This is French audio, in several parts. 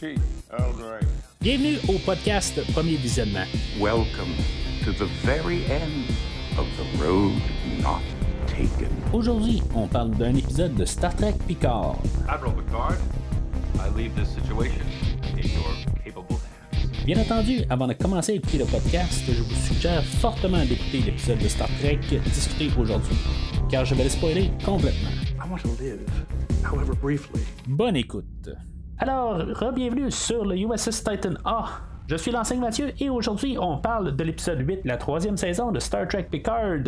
tea. Earl Grey. Bienvenue au podcast Premier Visionnement. Welcome to the very end of the road not taken. Aujourd'hui, on parle d'un épisode de Star Trek Picard. Admiral Picard, I leave this situation in your capable hands. Bien entendu, avant de commencer à écouter le podcast, je vous suggère fortement d'écouter l'épisode de Star Trek discuté aujourd'hui, car je vais le spoiler complètement. I want to live, however briefly. Bonne écoute. Alors, re-bienvenue sur le USS Titan A. Je suis l'enseigne Mathieu et aujourd'hui on parle de l'épisode 8 de la troisième saison de Star Trek Picard,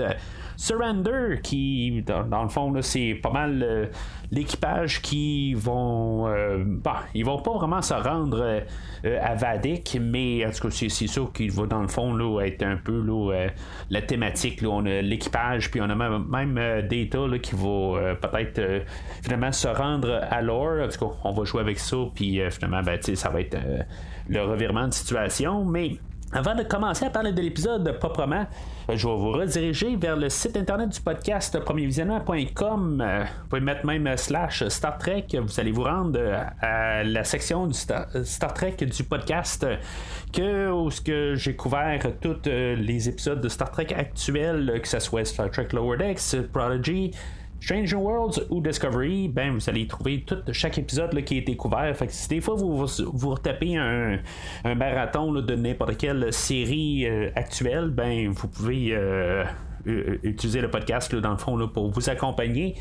Surrender, qui dans, le fond c'est pas mal euh, l'équipage qui vont euh, bah, ils vont pas vraiment se rendre euh, à Vadik, mais en tout cas c'est, sûr qu'il va dans le fond là, être un peu là, euh, la thématique. Là, on a l'équipage, puis on a même, même euh, Data là, qui va euh, peut-être euh, finalement se rendre à l'or. En tout cas, on va jouer avec ça, puis euh, finalement ben, ça va être euh, le revirement de situation, mais avant de commencer à parler de l'épisode proprement, je vais vous rediriger vers le site internet du podcast premiervisionnement.com. Euh, Vous pouvez mettre même slash Star Trek. Vous allez vous rendre euh, à la section du Star, Trek du podcast que, où que j'ai couvert tous euh, les épisodes de Star Trek actuels, que ce soit Star Trek Lower Decks, Prodigy. Stranger Worlds ou Discovery, ben vous allez trouver tout chaque épisode là, qui a été couvert. Fait que si des fois vous vous, vous retapez un, un marathon là, de n'importe quelle série euh, actuelle, ben vous pouvez euh, euh, utiliser le podcast là, dans le fond pour vous accompagner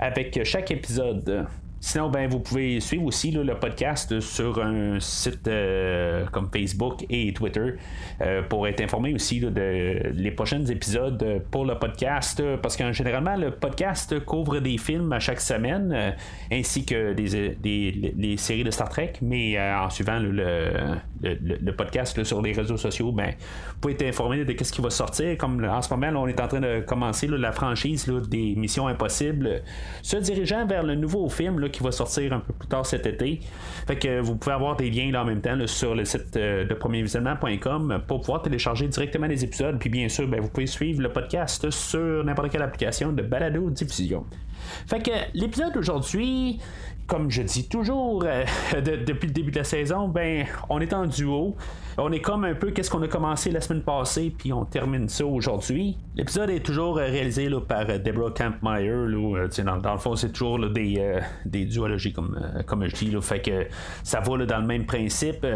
avec chaque épisode. Sinon, ben, vous pouvez suivre aussi le podcast sur un site euh, comme Facebook et Twitter euh, pour être informé aussi là, de les prochains épisodes pour le podcast. Parce qu'en généralement, le podcast couvre des films à chaque semaine euh, ainsi que des, des- les, séries de Star Trek. Mais en suivant le, le- le- podcast sur les réseaux sociaux, ben, vous pouvez être informé de ce qui va sortir. Comme en ce moment, on est en train de commencer la franchise des Missions Impossibles, se dirigeant vers le nouveau film qui va sortir un peu plus tard cet été. Fait que vous pouvez avoir des liens en même temps sur le site euh, de premiervisionnement.com pour pouvoir télécharger directement les épisodes. Puis bien sûr, ben, vous pouvez suivre le podcast sur n'importe quelle application de balado diffusion. Fait que l'épisode d'aujourd'hui, comme je dis toujours euh, de- depuis le début de la saison, ben on est en duo. On est comme un peu qu'est-ce qu'on a commencé la semaine passée, puis on termine ça aujourd'hui. L'épisode est toujours euh, réalisé par euh, Deborah Campmeyer. Dans, le fond, c'est toujours des, duologies, comme, comme je dis. Fait que ça va dans le même principe.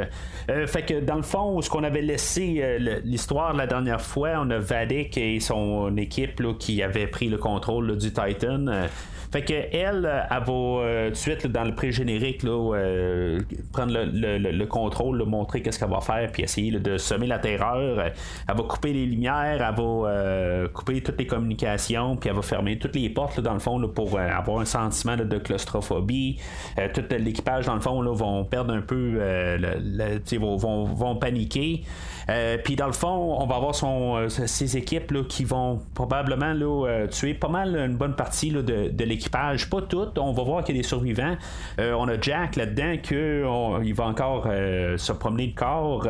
Fait que dans le fond, ce qu'on avait laissé l'histoire la dernière fois, on a Vadik et son équipe qui avait pris le contrôle du Titan. Fait que elle, euh, elle va euh, tout de suite là, dans le pré-générique là, euh, prendre le, le- le- le contrôle, là, montrer qu'est-ce qu'elle va faire, puis essayer de semer la terreur. Elle va couper les lumières, elle va euh, couper toutes les communications, puis elle va fermer toutes les portes dans le fond pour euh, avoir un sentiment de claustrophobie. Euh, tout l'équipage dans le fond là, vont perdre un peu, le- vont, vont, vont paniquer. Euh, puis dans le fond, on va avoir son, euh, ses équipes qui vont probablement là, euh, tuer pas mal une bonne partie de, l'équipage. Pas toutes. On va voir qu'il y a des survivants. On a Jack là-dedans que on- il va encore se promener le corps.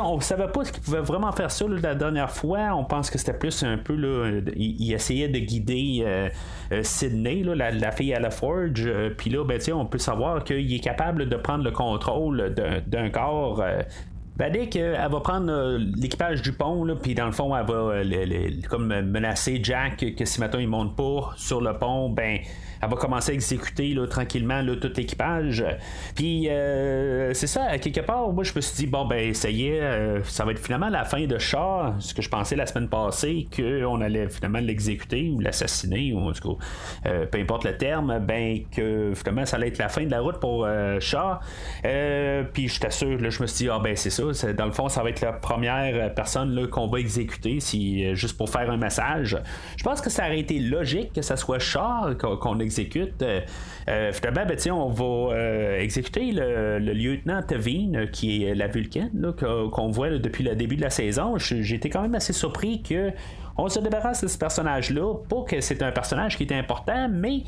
On savait pas ce qu'il pouvait vraiment faire ça la dernière fois. On pense que c'était plus un peu il, il essayait de guider Sydney, la, fille à la forge. Puis là, ben, on peut savoir qu'il est capable de prendre le contrôle d'un corps. Vadik, euh, elle va prendre euh, l'équipage du pont, puis dans le fond, elle va euh, comme menacer Jack que si maintenant il monte pas sur le pont, ben elle va commencer à exécuter tranquillement tout l'équipage. Puis euh, c'est ça, quelque part, moi je me suis dit, bon ben ça y est, euh, ça va être finalement la fin de Shaw, ce que je pensais la semaine passée, qu'on allait finalement l'exécuter ou l'assassiner, ou en tout cas, euh, peu importe le terme, ben que finalement ça allait être la fin de la route pour Shaw. Puis je t'assure, là, je me suis dit, ah ben c'est ça, dans le fond, ça va être la première personne qu'on va exécuter, si, juste pour faire un message. Je pense que ça aurait été logique que ça soit Shaw qu'on qu'on exécute. Euh, euh, finalement, ben, on va euh, exécuter le, lieutenant Tevin, euh, qui est la Vulcaine, qu'on voit depuis le début de la saison. Été quand même assez surpris que on se débarrasse de ce personnage-là. Pas que c'est un personnage qui est important, mais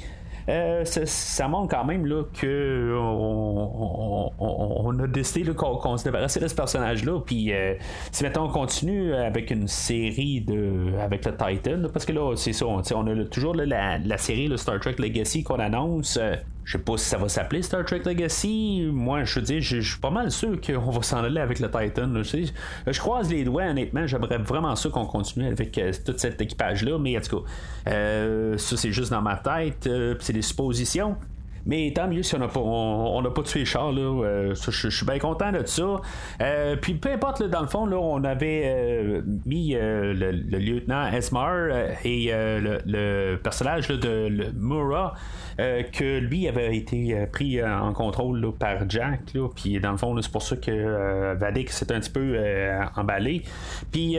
euh, ça, ça montre quand même là, que on, on- on- a décidé qu'on, qu'on se débarrassait de ce personnage-là. Puis euh, si maintenant on continue avec une série de avec le Titan, parce que là, c'est ça, on, on a toujours la, la série le Star Trek Legacy qu'on annonce. Je sais pas si ça va s'appeler Star Trek Legacy. Moi, je je suis pas mal sûr qu'on va s'en aller avec le Titan. je, croise les doigts, honnêtement. J'aimerais vraiment ça qu'on continue avec euh, tout cet équipage-là. Mais en tout cas, euh, ça, c'est juste dans ma tête. Euh, c'est des suppositions. Mais tant mieux si on n'a pas, on, pas tué Charles. Euh, je, suis bien content de ça. Euh, puis peu importe, dans le fond, là, on avait euh, mis le, lieutenant Esmar et le, personnage de Mura, que lui avait été pris en contrôle par Jack. Puis dans le fond, c'est pour ça que Vadik s'est un petit peu emballé. Puis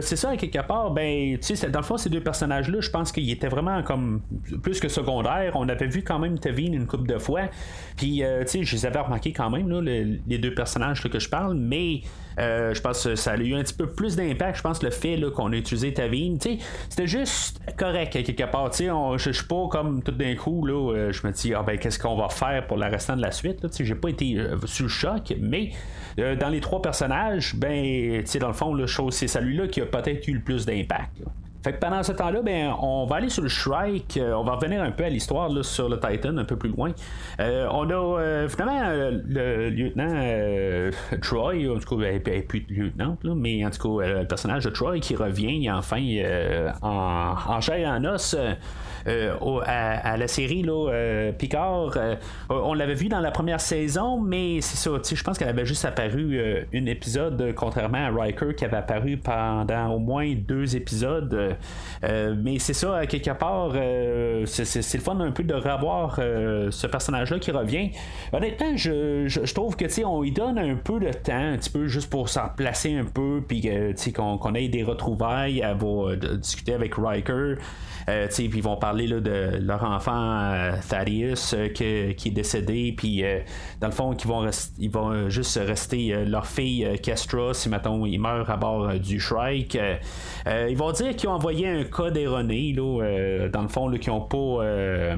c'est ça, quelque part, ben, dans le fond, ces deux personnages-là, je pense qu'ils étaient vraiment comme plus que secondaires. On avait vu quand même Tevin une couple de fois. Puis, euh, tu sais, je les avais remarqués quand même, là, les deux personnages que je parle, mais euh, je pense que ça a eu un petit peu plus d'impact. Je pense le fait qu'on a utilisé Tavine, c'était juste correct quelque part. Tu sais, je suis pas comme tout d'un coup, là, euh, je me dis, ah ben, qu'est-ce qu'on va faire pour le restant de la suite? Tu sais, j'ai pas été sous le choc, mais dans les trois personnages, ben, tu sais, dans le fond, c'est celui-là qui a peut-être eu le plus d'impact. Fait que pendant ce temps-là, ben, on va aller sur le Shrike. Euh, on va revenir un peu à l'histoire sur le Titan, un peu plus loin. Euh, on a euh, finalement le lieutenant Troy, en tout cas, elle n'est plus lieutenant, mais en tout cas, le personnage de Troy qui revient enfin en, en chair et en os. À, la série là, Picard. on l'avait vu dans la première saison, mais c'est ça, je pense qu'elle avait juste apparu un épisode, contrairement à Riker qui avait apparu pendant au moins deux épisodes. Euh, mais c'est ça, quelque part, euh, c'est le fun un peu de revoir euh, ce personnage-là qui revient. Honnêtement, je, trouve que on lui donne un peu de temps, un petit peu juste pour s'en placer un peu, puis qu'on ait des retrouvailles, à discuter avec Riker. Euh, puis ils vont parler là, de leur enfant euh, Thaddeus euh, qui est décédé, puis dans le fond, ils vont, ils vont juste rester leur fille Kestra si maintenant il meurt à bord du Shrike. ils vont dire qu'ils ont envoyé un code erroné, là, dans le fond, qu'ils n'ont pas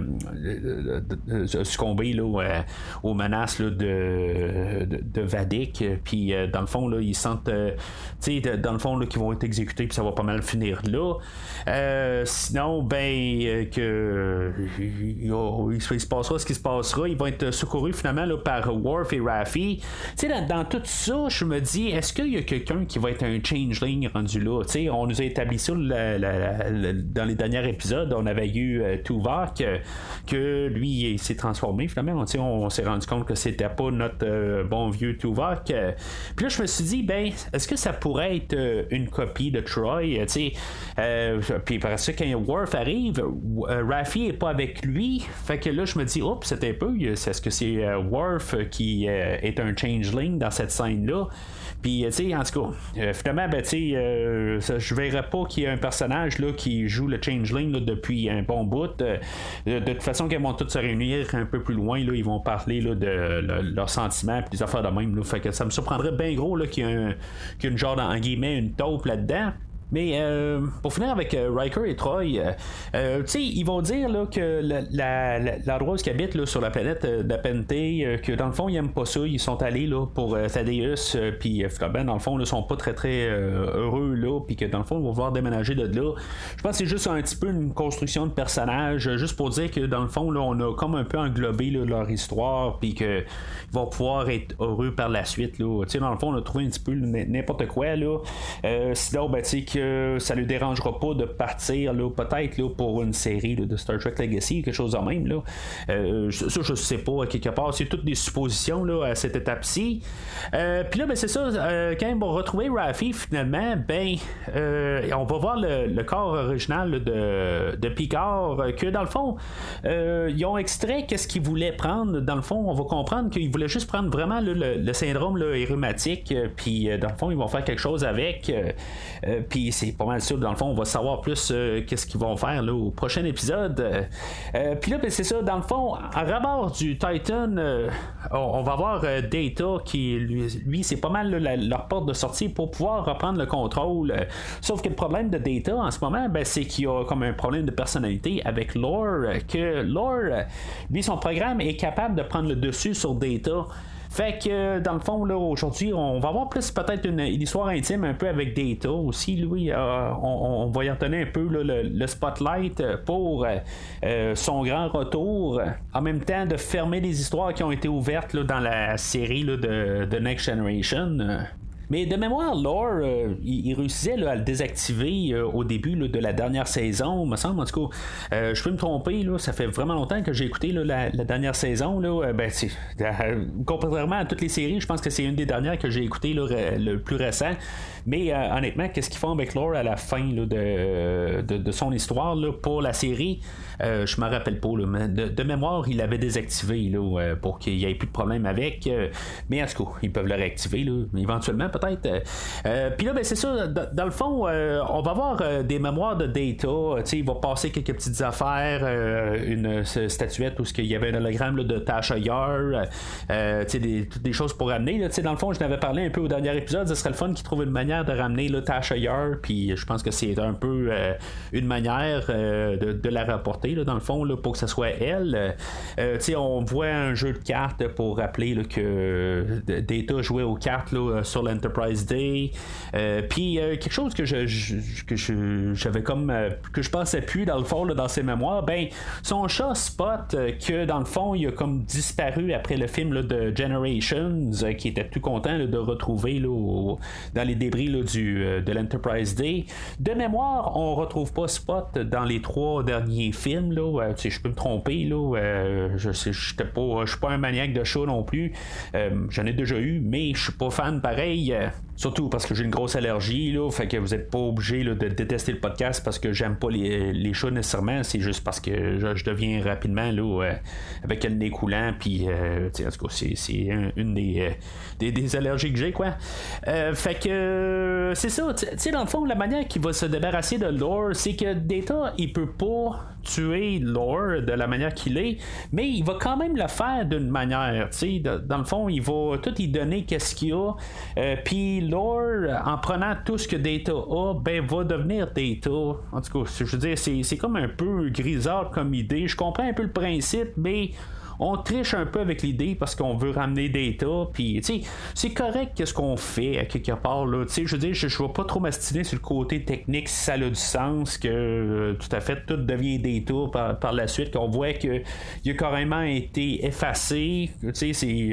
succombé là, aux menaces de, de, Vadik. Puis dans le fond, là, ils sentent, dans le fond, qu'ils vont être exécutés, puis ça va pas mal finir là. sinon, ben, euh, que il, se passera ce qui se passera. Ils vont être secourus finalement là, par Worf et Raffi. Tu sais, dans, tout ça, je me dis, est-ce qu'il y a quelqu'un qui va être un changeling rendu là? Tu sais, on nous a établi ça dans les derniers épisodes. On avait eu euh, que lui, s'est transformé finalement. On, on s'est rendu compte que c'était pas notre euh, bon vieux Tuvok. Puis là, je me suis dit, ben, est-ce que ça pourrait être une copie de Troy? Tu sais, puis parce que quand Worf arrive, euh, Raffi est pas avec lui. Fait que là, je me dis, oups, c'était peu. Est-ce que c'est euh, Worf qui euh, est un changeling dans cette scène-là? Puis, tu sais, en tout cas, finalement, ben, tu sais, je verrais pas qu'il y ait un personnage là, qui joue le changeling depuis un bon bout. de, toute façon, qu'ils vont tous se réunir un peu plus loin, là, ils vont parler là, de leurs sentiments et des affaires de même. Fait que ça me surprendrait bien gros qu'il y ait, un, une genre, en guillemets, une taupe là-dedans. Mais euh, pour finir avec euh, Riker et Troy, euh, sais, ils vont dire là, que l'endroit où ils habitent sur la planète d'Apente, que dans le fond, ils n'aiment pas ça. Ils sont allés là, pour Thaddeus, puis ben, dans le fond, ils sont pas très très heureux là, puis que dans le fond, ils vont vouloir déménager de là. Je pense que c'est juste un petit peu une construction de personnage, juste pour dire que dans le fond, là, on a comme un peu englobé leur histoire, puis qu'ils vont pouvoir être heureux par la suite. Là. sais, dans le fond, on a trouvé un petit peu n'importe quoi. Là. sinon, ben, tu ça ne lui dérangera pas de partir là, peut-être là, pour une série de Star Trek Legacy, quelque chose de même. Là. Euh, ça, je sais pas, quelque part. C'est toutes des suppositions là, à cette étape-ci. Euh, puis là, ben, c'est ça, euh, quand on va retrouver Raffi, finalement, ben, on va voir le, corps original de, Picard, que dans le fond, ils ont extrait qu'est-ce qu'ils voulaient prendre. Dans le fond, on va comprendre qu'ils voulaient juste prendre vraiment le, syndrome là, puis dans le fond, ils vont faire quelque chose avec. puis c'est pas mal sûr. Dans le fond, on va savoir plus euh, qu'est-ce qu'ils vont faire au prochain épisode. Euh, puis là, ben, c'est ça. Dans le fond, à rabord du Titan, euh, on, va voir Data qui, lui, c'est pas mal leur porte de sortie pour pouvoir reprendre le contrôle. sauf que le problème de Data en ce moment, ben, c'est qu'il y a comme un problème de personnalité avec Lore. Que Lore, lui, son programme est capable de prendre le dessus sur Data. Fait que dans le fond, là, aujourd'hui, on va avoir plus peut-être une, histoire intime un peu avec Data aussi. Lui, on, va y retenir un peu le, spotlight pour son grand retour. En même temps, de fermer les histoires qui ont été ouvertes dans la série de, de Next Generation. Mais de mémoire, Lore, euh, il, réussissait à le désactiver euh, au début de la dernière saison, me semble. En tout cas, euh, je peux me tromper, là, ça fait vraiment longtemps que j'ai écouté la, dernière saison. Là, ben, contrairement à toutes les séries, je pense que c'est une des dernières que j'ai écoutées le plus récent. Mais honnêtement, qu'est-ce qu'ils font avec Lore à la fin de, son histoire pour la série? Je me rappelle pas. mais de, mémoire, il l'avait désactivé pour qu'il n'y ait plus de problème avec. mais en tout cas, ils peuvent le réactiver éventuellement, peut-être. Euh, euh, puis là, ben, c'est ça, dans, le fond, euh, on va avoir des mémoires de data. il va passer quelques petites affaires, une statuette où il y avait un hologramme de Tasha Yar, des, des choses pour ramener. Dans le fond, je n'avais parlé un peu au dernier épisode, ce serait le fun qui trouve une manière de ramener le Tasha Yar, puis je pense que c'est un peu une manière de, la rapporter, là, dans le fond, pour que ce soit elle. on voit un jeu de cartes pour rappeler que Data jouait aux cartes sur l'Enterprise Enterprise Day. Euh, puis euh, quelque chose que je, que j'avais comme euh, que je pensais plus dans le fond dans ses mémoires, ben son chat Spot que dans le fond il a comme disparu après le film de Generations, qui était tout content de retrouver dans les débris de l'Enterprise Day. De mémoire, on retrouve pas Spot dans les trois derniers films je peux me tromper je sais, je suis pas un maniaque de chat non plus. J'en ai déjà eu, mais je suis pas fan pareil surtout parce que j'ai une grosse allergie, là, fait que vous n'êtes pas obligé de détester le podcast parce que j'aime pas les, les chats nécessairement, c'est juste parce que je, deviens rapidement là, euh, avec le nez coulant, puis euh, c'est, une euh, des, des, allergies que j'ai, quoi. fait que c'est ça, tu sais, dans le fond, la manière qu'il va se débarrasser de l'or, c'est que Data, il peut pas tuer Lore de la manière qu'il est, mais il va quand même le faire d'une manière. dans le fond, il va tout y donner qu'est-ce qu'il a. Euh, puis Lore, en prenant tout ce que Data a, ben va devenir Data. En tout cas, je veux dire, c'est comme un peu grisard comme idée. Je comprends un peu le principe, mais on triche un peu avec l'idée parce qu'on veut ramener Data, puis c'est correct qu'est-ce qu'on fait à quelque part. Là. Je veux dire, je ne vais pas trop m'astiner sur le côté technique si ça a du sens, que euh, tout à fait tout devient Data par, par la suite, qu'on voit qu'il a carrément été effacé.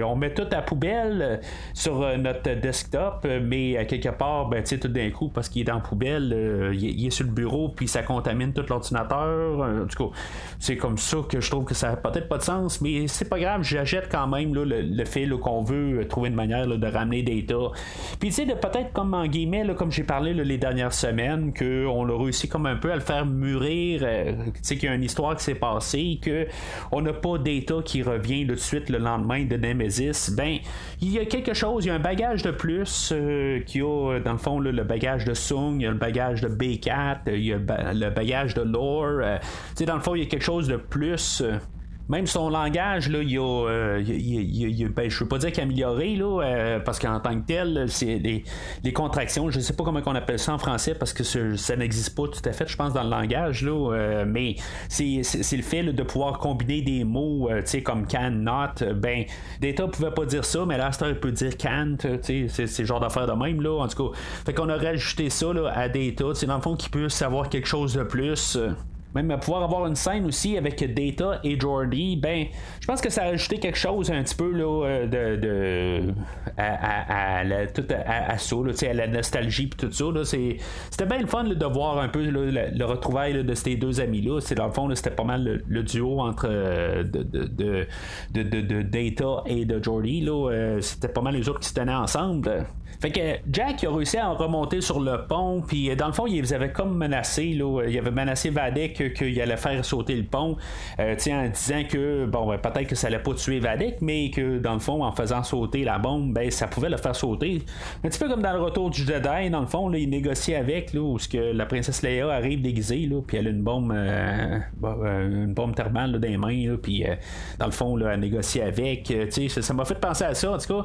On met tout à poubelle euh, sur euh, notre desktop, mais à quelque part, ben, tout d'un coup, parce qu'il est la poubelle, il, est sur le bureau, puis ça contamine tout l'ordinateur. En c'est comme ça que je trouve que ça n'a peut-être pas de sens, mais c'est pas grave, j'achète quand même le, fait qu'on veut trouver une manière de ramener Data. Puis tu sais, de peut-être comme en guillemets, comme j'ai parlé les dernières semaines, qu'on a réussi comme un peu à le faire mûrir, euh, tu sais, qu'il y a une histoire qui s'est passée, qu'on n'a pas Data qui revient tout de suite le lendemain de Nemesis, ben, il y a quelque chose, il y a un bagage de plus euh, qui a, dans le fond, le bagage de Sung, il y a le bagage de B4, il y a le bagage de Lore. Euh, tu sais, dans le fond, il y a quelque chose de plus même son langage, là, il a, euh, ben, je veux pas dire qu'amélioré, là, euh, parce qu'en tant que tel, c'est des, contractions, je sais pas comment on appelle ça en français, parce que ça, n'existe pas tout à fait, je pense, dans le langage, là, euh, mais c'est, le fait de pouvoir combiner des mots, sais, comme can, not, ben, Data pouvait pas dire ça, mais là, il peut dire can't, sais, c'est, le genre d'affaire de même, là, en tout cas. Fait qu'on a rajouté ça, là, à Data, c'est dans le fond qu'il peut savoir quelque chose de plus même pouvoir avoir une scène aussi avec Data et Jordy, ben, je pense que ça a ajouté quelque chose un petit peu là, euh, de, de à, la, à, ça, là, à la nostalgie et tout ça. c'était bien le fun de voir un peu le, retrouvail de ces deux amis-là. C'est, dans le fond, c'était pas mal le, duo entre euh, de, de, de, Data et de Jordy. Là, euh, c'était pas mal les autres qui se tenaient ensemble. Fait que Jack a réussi à remonter sur le pont, puis dans le fond, il avait comme menacé, là, il avait menacé Vadek qu'il allait faire sauter le pont, euh, en disant que bon, ben, peut-être que ça allait pas tuer Vadek, mais que dans le fond, en faisant sauter la bombe, ben, ça pouvait le faire sauter. Un petit peu comme dans le retour du Jedi, dans le fond, là, il négocie avec, là, où que la princesse Leia arrive déguisée, là, puis elle a une bombe, euh, euh, une bombe thermale dans les mains, puis dans le fond, là, elle négocie avec. ça m'a fait penser à ça, en tout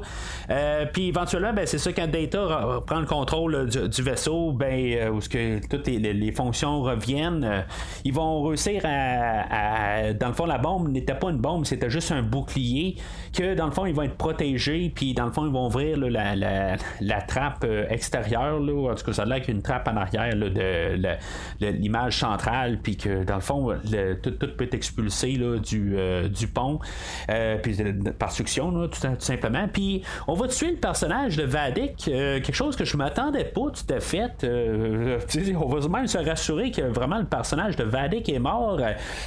cas. puis éventuellement, ben, c'est ça quand Data prend le contrôle du, vaisseau, ben, où que toutes les, fonctions reviennent, ils vont réussir à, Dans le fond, la bombe n'était pas une bombe, c'était juste un bouclier. Que dans le fond, ils vont être protégés, puis dans le fond, ils vont ouvrir la, trappe euh, extérieure. En tout cas, ça a l'air qu'une trappe en arrière de, l'image centrale, puis que dans le fond, tout, peut être expulsé du, euh, pont, euh, puis par suction, tout, simplement. Puis on va tuer le personnage de Vadik, quelque chose que je m'attendais pas tout à fait. on va même se rassurer que vraiment le personnage de Vadik est mort.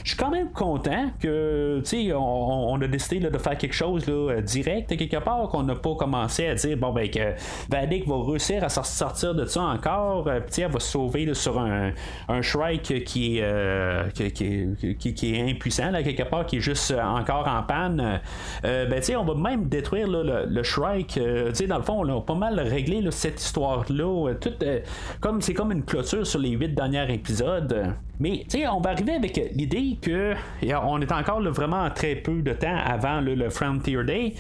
Je suis quand même content que, tu on, on, a décidé de faire quelque chose direct quelque part, qu'on n'a pas commencé à dire, bon, ben, que Vadik va réussir à sortir de ça encore, euh, elle va se sauver sur un, un Shrike qui est, euh, qui, est impuissant, là, quelque part, qui est juste encore en panne. Euh, ben, on va même détruire le, le, Shrike. dans le fond, on a pas mal réglé cette histoire-là. comme c'est comme une clôture sur les huit derniers épisodes. Mais on va arriver avec l'idée que on est encore vraiment très peu de temps avant le Frontier Day.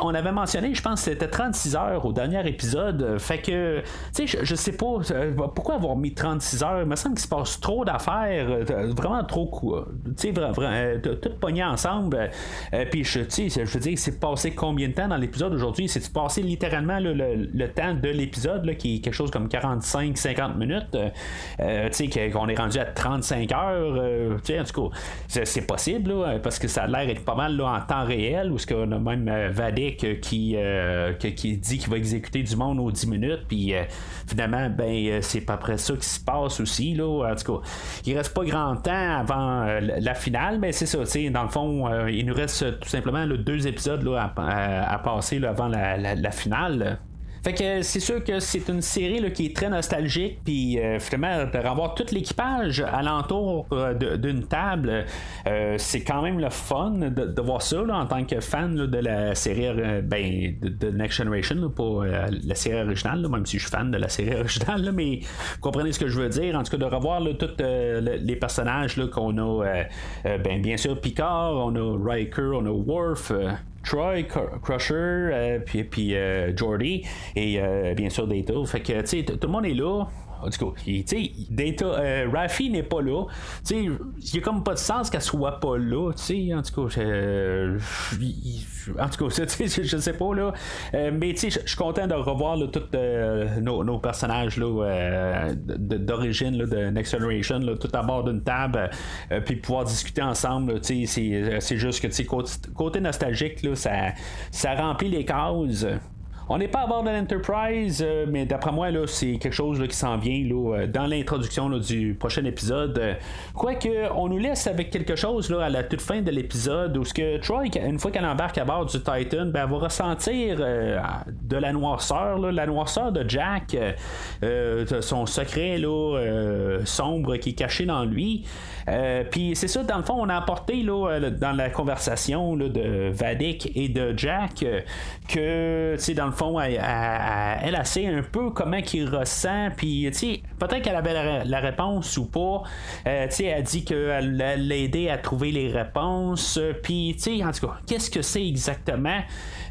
on avait mentionné, je pense que c'était 36 heures au dernier épisode. Fait que, sais, je, sais pas euh, pourquoi avoir mis 36 heures? Il me semble qu'il se passe trop d'affaires, euh, vraiment trop, tu sais, vraiment, tout pogné ensemble. Euh, puis, je, je veux dire, c'est passé combien de temps dans l'épisode aujourd'hui? C'est passé littéralement le, temps de l'épisode, qui est quelque chose comme 45-50 minutes. tu sais, qu'on est rendu à 35 heures. sais, en tout cas, c'est possible, parce que ça a l'air d'être pas mal en temps réel, où ce qu'on a même Vadik qui, qui dit qu'il va exécuter du monde aux 10 minutes, puis euh, finalement, ben, euh, c'est pas après ça qui se passe aussi, là. En tout cas, il reste pas grand temps avant euh, la finale, mais c'est ça, dans le fond, il nous reste tout simplement deux épisodes là, à, passer avant la finale. Fait que c'est sûr que c'est une série qui est très nostalgique, puis euh, finalement, de revoir tout l'équipage alentour euh, d'une table, euh, c'est quand même le fun de, voir ça en tant que fan de la série ben, de, Next Generation, pas la série originale, même si je suis fan de la série originale, mais vous comprenez ce que je veux dire. En tout cas, de revoir tous les personnages qu'on a, ben, bien sûr Picard, on a Riker, on a Worf. Troy, Crusher, euh, puis, puis euh, Jordy et euh, bien sûr Data. Fait que, tu sais, tout le monde est là. En tout cas, Data, euh, Rafi n'est pas là. Il n'y a comme pas de sens qu'elle soit pas là. En tout cas, euh, en tout cas, je sais pas là. Euh, mais je suis content de revoir tous euh, nos, personnages d'origine de Next Generation, tout à bord d'une table, puis pouvoir discuter ensemble. C'est juste que côté, nostalgique, là, ça, ça remplit les cases. On n'est pas à bord de l'Enterprise, euh, mais d'après moi, là, c'est quelque chose qui s'en vient là, euh, dans l'introduction du prochain épisode. Euh, quoique, on nous laisse avec quelque chose là, à la toute fin de l'épisode où ce que Troy, une fois qu'elle embarque à bord du Titan, ben, elle va ressentir de la noirceur, la noirceur de Jack, son secret là, sombre qui est caché dans lui. Puis c'est ça, dans le fond, on a apporté là, dans la conversation là, de Vadik et de Jack que, dans le fond, elle, elle, sait un peu comment qu'il ressent, puis peut-être qu'elle avait la, réponse ou pas. Euh, elle dit qu'elle l'a aidé à trouver les réponses, puis en tout cas, qu'est-ce que c'est exactement?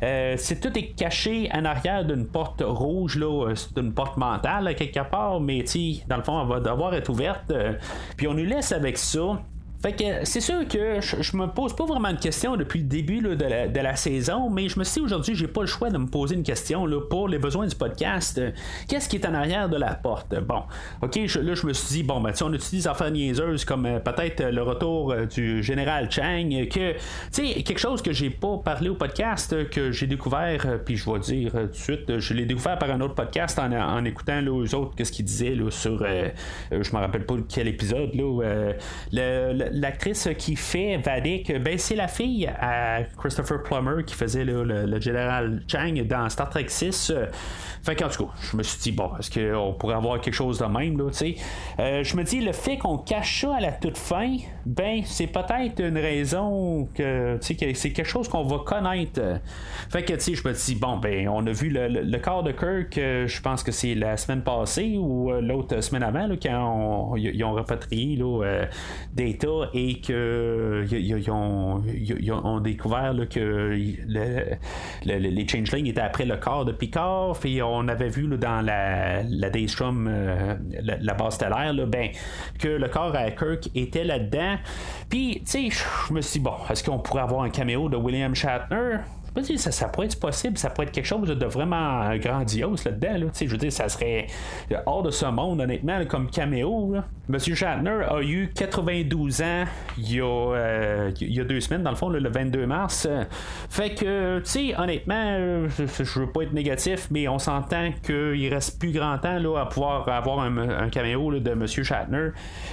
Euh, c'est tout est caché en arrière d'une porte rouge, là, euh, d'une porte mentale quelque part, mais dans le fond, elle va devoir être ouverte. puis on nous laisse avec ça. Fait que c'est sûr que je, me pose pas vraiment de questions depuis le début de, la, saison, mais je me suis dit aujourd'hui, j'ai pas le choix de me poser une question là, pour les besoins du podcast. Qu'est-ce qui est en arrière de la porte? Bon, ok, là je me suis dit, bon, ben, on utilise affaires niaiseuses comme euh, peut-être le retour euh, du général Chang, que, tu sais, quelque chose que j'ai pas parlé au podcast, que j'ai découvert, euh, puis je vais dire tout de suite, je l'ai découvert par un autre podcast en, écoutant là, autres, qu'est-ce qu'ils disaient là, sur, je me rappelle pas quel épisode, là, le l'actrice qui fait Vadik, ben, c'est la fille à Christopher Plummer qui faisait le, général Chang dans Star Trek 6. Fait qu'en tout cas, je me suis dit, bon, est-ce qu'on pourrait avoir quelque chose de même, là, tu sais? Euh, je me dis, le fait qu'on cache ça à la toute fin, ben, c'est peut-être une raison que, tu sais, c'est quelque chose qu'on va connaître. Fait que, tu sais, je me dis, bon, ben, on a vu le, corps de Kirk, euh, je pense que c'est la semaine passée ou euh, l'autre semaine avant, là, quand ils ont repatrié, là, Data et que ils ont, découvert que les Changelings étaient après le corps de Picard, puis on avait vu dans la, la Daystrom, la, base stellaire, ben, que le corps à Kirk était là-dedans. Puis, tu sais, je me suis dit, bon, est-ce qu'on pourrait avoir un caméo de William Shatner? Ça, ça pourrait être possible, ça pourrait être quelque chose de vraiment grandiose là-dedans. je veux dire, ça serait hors de ce monde, honnêtement, comme caméo. Monsieur Shatner a eu 92 ans il y a, euh, il y a deux semaines, dans le fond, le 22 mars. Fait que, tu sais, honnêtement, je, veux pas être négatif, mais on s'entend qu'il reste plus grand temps là, à pouvoir avoir un, caméo de Monsieur Shatner.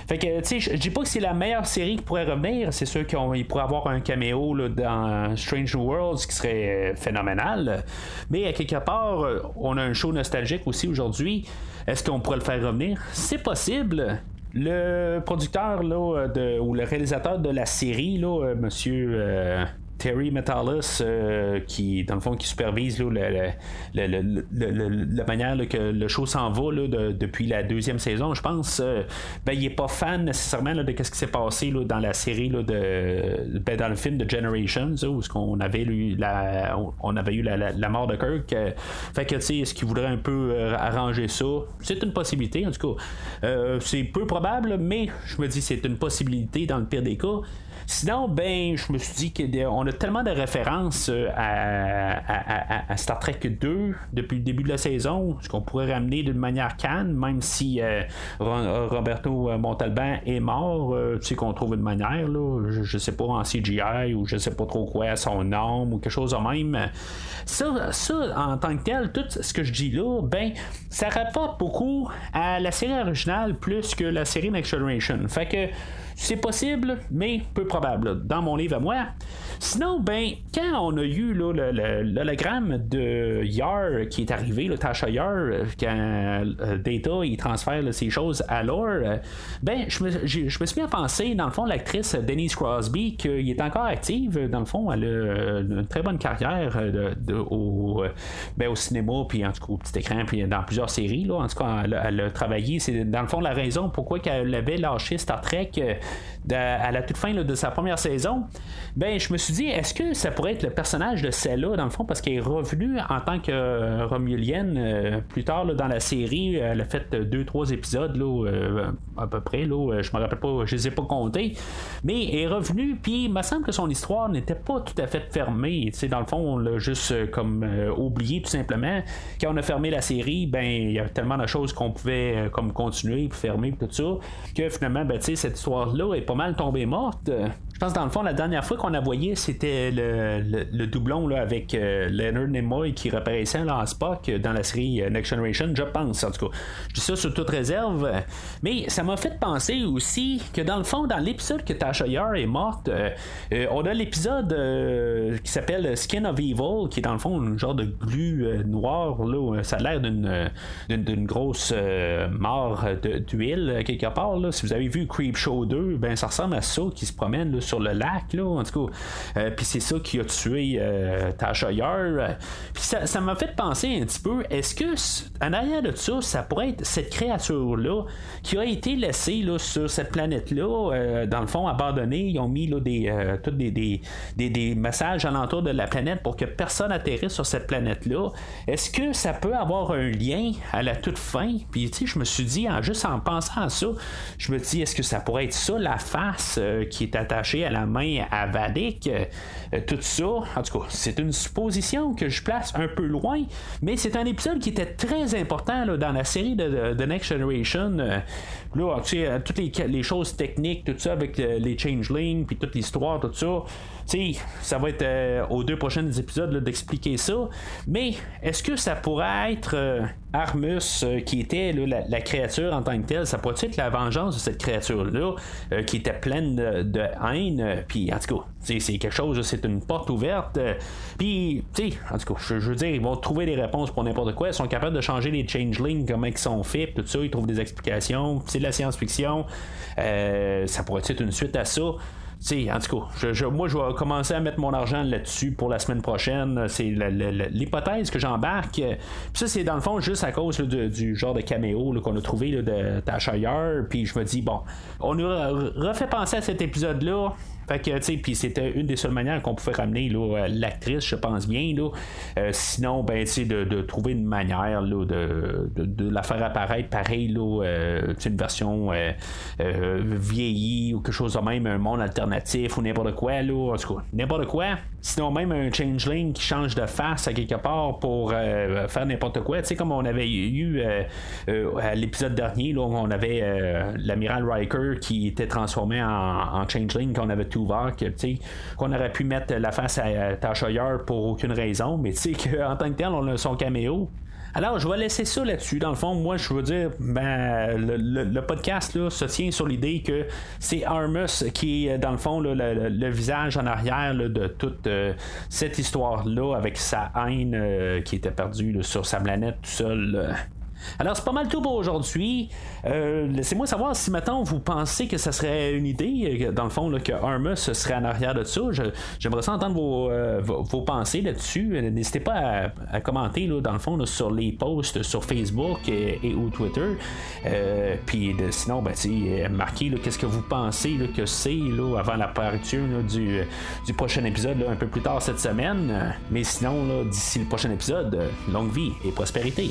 Fait que, tu sais, je dis pas que c'est la meilleure série qui pourrait revenir. C'est sûr qu'il pourrait avoir un caméo dans Strange Worlds qui serait phénoménal. Mais à quelque part, euh, on a un show nostalgique aussi aujourd'hui. Est-ce qu'on pourrait le faire revenir? C'est possible. Le producteur là, de, ou le réalisateur de la série, là, euh, monsieur euh, Terry Metalis, euh, qui, dans le fond, qui supervise la manière que le show s'en va depuis la deuxième saison, je pense, euh, ben, il est pas fan nécessairement de ce qui s'est passé dans la série de, ben, dans le film de Generations, où on avait eu la, on avait eu la, mort de Kirk. Euh, fait que, est-ce qu'il voudrait un peu arranger ça? C'est une possibilité, en tout cas. c'est peu probable, mais je me dis c'est une possibilité dans le pire des cas. Sinon, ben, je me suis dit qu'on a tellement de références euh, à, Star Trek 2 depuis le début de la saison, ce qu'on pourrait ramener d'une manière canne, même si euh, Roberto Montalban est mort, euh, tu sais qu'on trouve une manière, là, je, sais pas en CGI ou je sais pas trop quoi, son nom ou quelque chose de même. Ça, ça, en tant que tel, tout ce que je dis là, ben, ça rapporte beaucoup à la série originale plus que la série Next Generation. Fait que c'est possible, mais peu probable, dans mon livre à moi. Sinon, ben, quand on a eu l'hologramme de Yar qui est arrivé, le Tasha Yar, quand euh, Data il transfère ces choses à Lore, euh, ben, je me, suis mis à penser, dans le fond, l'actrice Denise Crosby, qui est encore active, dans le fond, elle a une très bonne carrière euh, ben, au cinéma, puis en tout cas au petit écran, puis dans plusieurs séries. Là, en tout cas, elle, a travaillé. C'est dans le fond la raison pourquoi elle avait lâché Star Trek à la toute fin de sa première saison, ben je me suis dit, est-ce que ça pourrait être le personnage de celle-là, dans le fond, parce qu'elle est revenue en tant que euh, Romulienne euh, plus tard dans la série. Elle a fait deux, trois épisodes là, euh, à peu près. Là, je me rappelle pas, je les ai pas comptés. Mais elle est revenue, puis il me semble que son histoire n'était pas tout à fait fermée. dans le fond, on l'a juste comme oublié tout simplement. Quand on a fermé la série, ben il y a tellement de choses qu'on pouvait comme continuer, fermer, tout ça, que finalement, ben, cette histoire-là est pas mal tombée morte pense dans le fond, la dernière fois qu'on a voyé, c'était le, doublon là, avec euh, Leonard Nimoy qui reparaissait là, en Spock dans la série euh, Next Generation, je pense, en tout cas. Je dis ça sous toute réserve. Mais ça m'a fait penser aussi que dans le fond, dans l'épisode que Tasha Yar est morte, euh, on a l'épisode qui s'appelle Skin of Evil, qui est dans le fond un genre de glu noir. Là, ça a l'air d'une, grosse mort d'huile quelque part. Si vous avez vu Creep Show 2, ben, ça ressemble à ça qui se promène sur le lac, là, en tout cas. Euh, puis c'est ça qui a tué euh. Puis ça m'a fait penser un petit peu, est-ce que, en arrière de ça, ça pourrait être cette créature-là qui a été laissée là, sur cette planète-là, euh, dans le fond, abandonnée. Ils ont mis là, des, tous des, des, des, messages alentour de la planète pour que personne atterrisse sur cette planète-là. Est-ce que ça peut avoir un lien à la toute fin? Puis, tu sais, je me suis dit, en, juste en pensant à ça, je me dis, est-ce que ça pourrait être ça, la face qui est à la main à Vadik. Euh, tout ça, en tout cas, c'est une supposition que je place un peu loin, mais c'est un épisode qui était très important dans la série de, The Next Generation. Euh, là, tu sais, euh, toutes les, choses techniques, tout ça avec les changelings, puis toute l'histoire, tout ça ça va être euh, aux deux prochains épisodes d'expliquer ça. Mais est-ce que ça pourrait être euh, Armus euh, qui était la, créature en tant que telle Ça pourrait être la vengeance de cette créature-là qui était pleine de, haine? Puis en tout cas, c'est quelque chose, c'est une porte ouverte. Puis, tu sais, en tout cas, je, veux dire, ils vont trouver des réponses pour n'importe quoi. Ils sont capables de changer les changelings, comment ils sont faits, tout ça. Ils trouvent des explications. C'est de la science-fiction. ça pourrait être une suite à ça? Sais, en tout cas, moi, je vais commencer à mettre mon argent là-dessus pour la semaine prochaine. C'est l'hypothèse que j'embarque. Puis ça, c'est dans le fond juste à cause du genre de caméo qu'on a trouvé de Tasha Puis je me dis, bon, on nous refait penser à cet épisode-là. Fait que, tu sais, puis c'était une des seules manières qu'on pouvait ramener euh, l'actrice, je pense bien. Là. Euh, sinon, ben, tu sais, de, trouver une manière là, de, de, la faire apparaître pareil, là, euh, une version vieillie ou quelque chose de même, un monde alternatif ou n'importe quoi, là. En tout cas, n'importe quoi. Sinon, même un changeling qui change de face à quelque part pour faire n'importe quoi. Tu sais, comme on avait eu à l'épisode dernier, là, on avait l'amiral Riker qui était transformé en, en changeling, qu'on avait ouvert, qu'on aurait pu mettre la face à Tasha pour aucune raison, mais tu sais qu'en tant que tel, on a son caméo. Alors, je vais laisser ça là-dessus. Dans le fond, moi, je veux dire, ben, le, podcast là, se tient sur l'idée que c'est Armus qui est, dans le fond, le, visage en arrière de toute euh, cette histoire-là, avec sa haine euh, qui était perdue sur sa planète tout seul. Alors, c'est pas mal tout pour aujourd'hui. Euh, laissez-moi savoir si maintenant vous pensez que ça serait une idée, dans le fond, que Armus serait en arrière de ça. j'aimerais entendre euh, vos, pensées là-dessus. N'hésitez pas à, commenter, dans le fond, sur les posts sur Facebook et, ou Twitter. Euh, puis sinon, ben, marquez qu'est-ce que vous pensez que c'est avant l'apparition du, du prochain épisode un peu plus tard cette semaine. Mais sinon, d'ici le prochain épisode, longue vie et prospérité.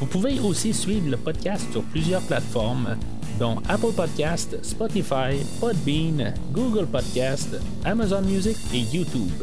Vous pouvez aussi suivre le podcast sur plusieurs plateformes, dont Apple Podcast, Spotify, Podbean, Google Podcast, Amazon Music et YouTube.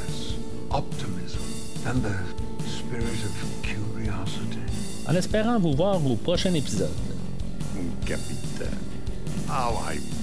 En espérant vous voir au prochain épisode. Capitaine, how I.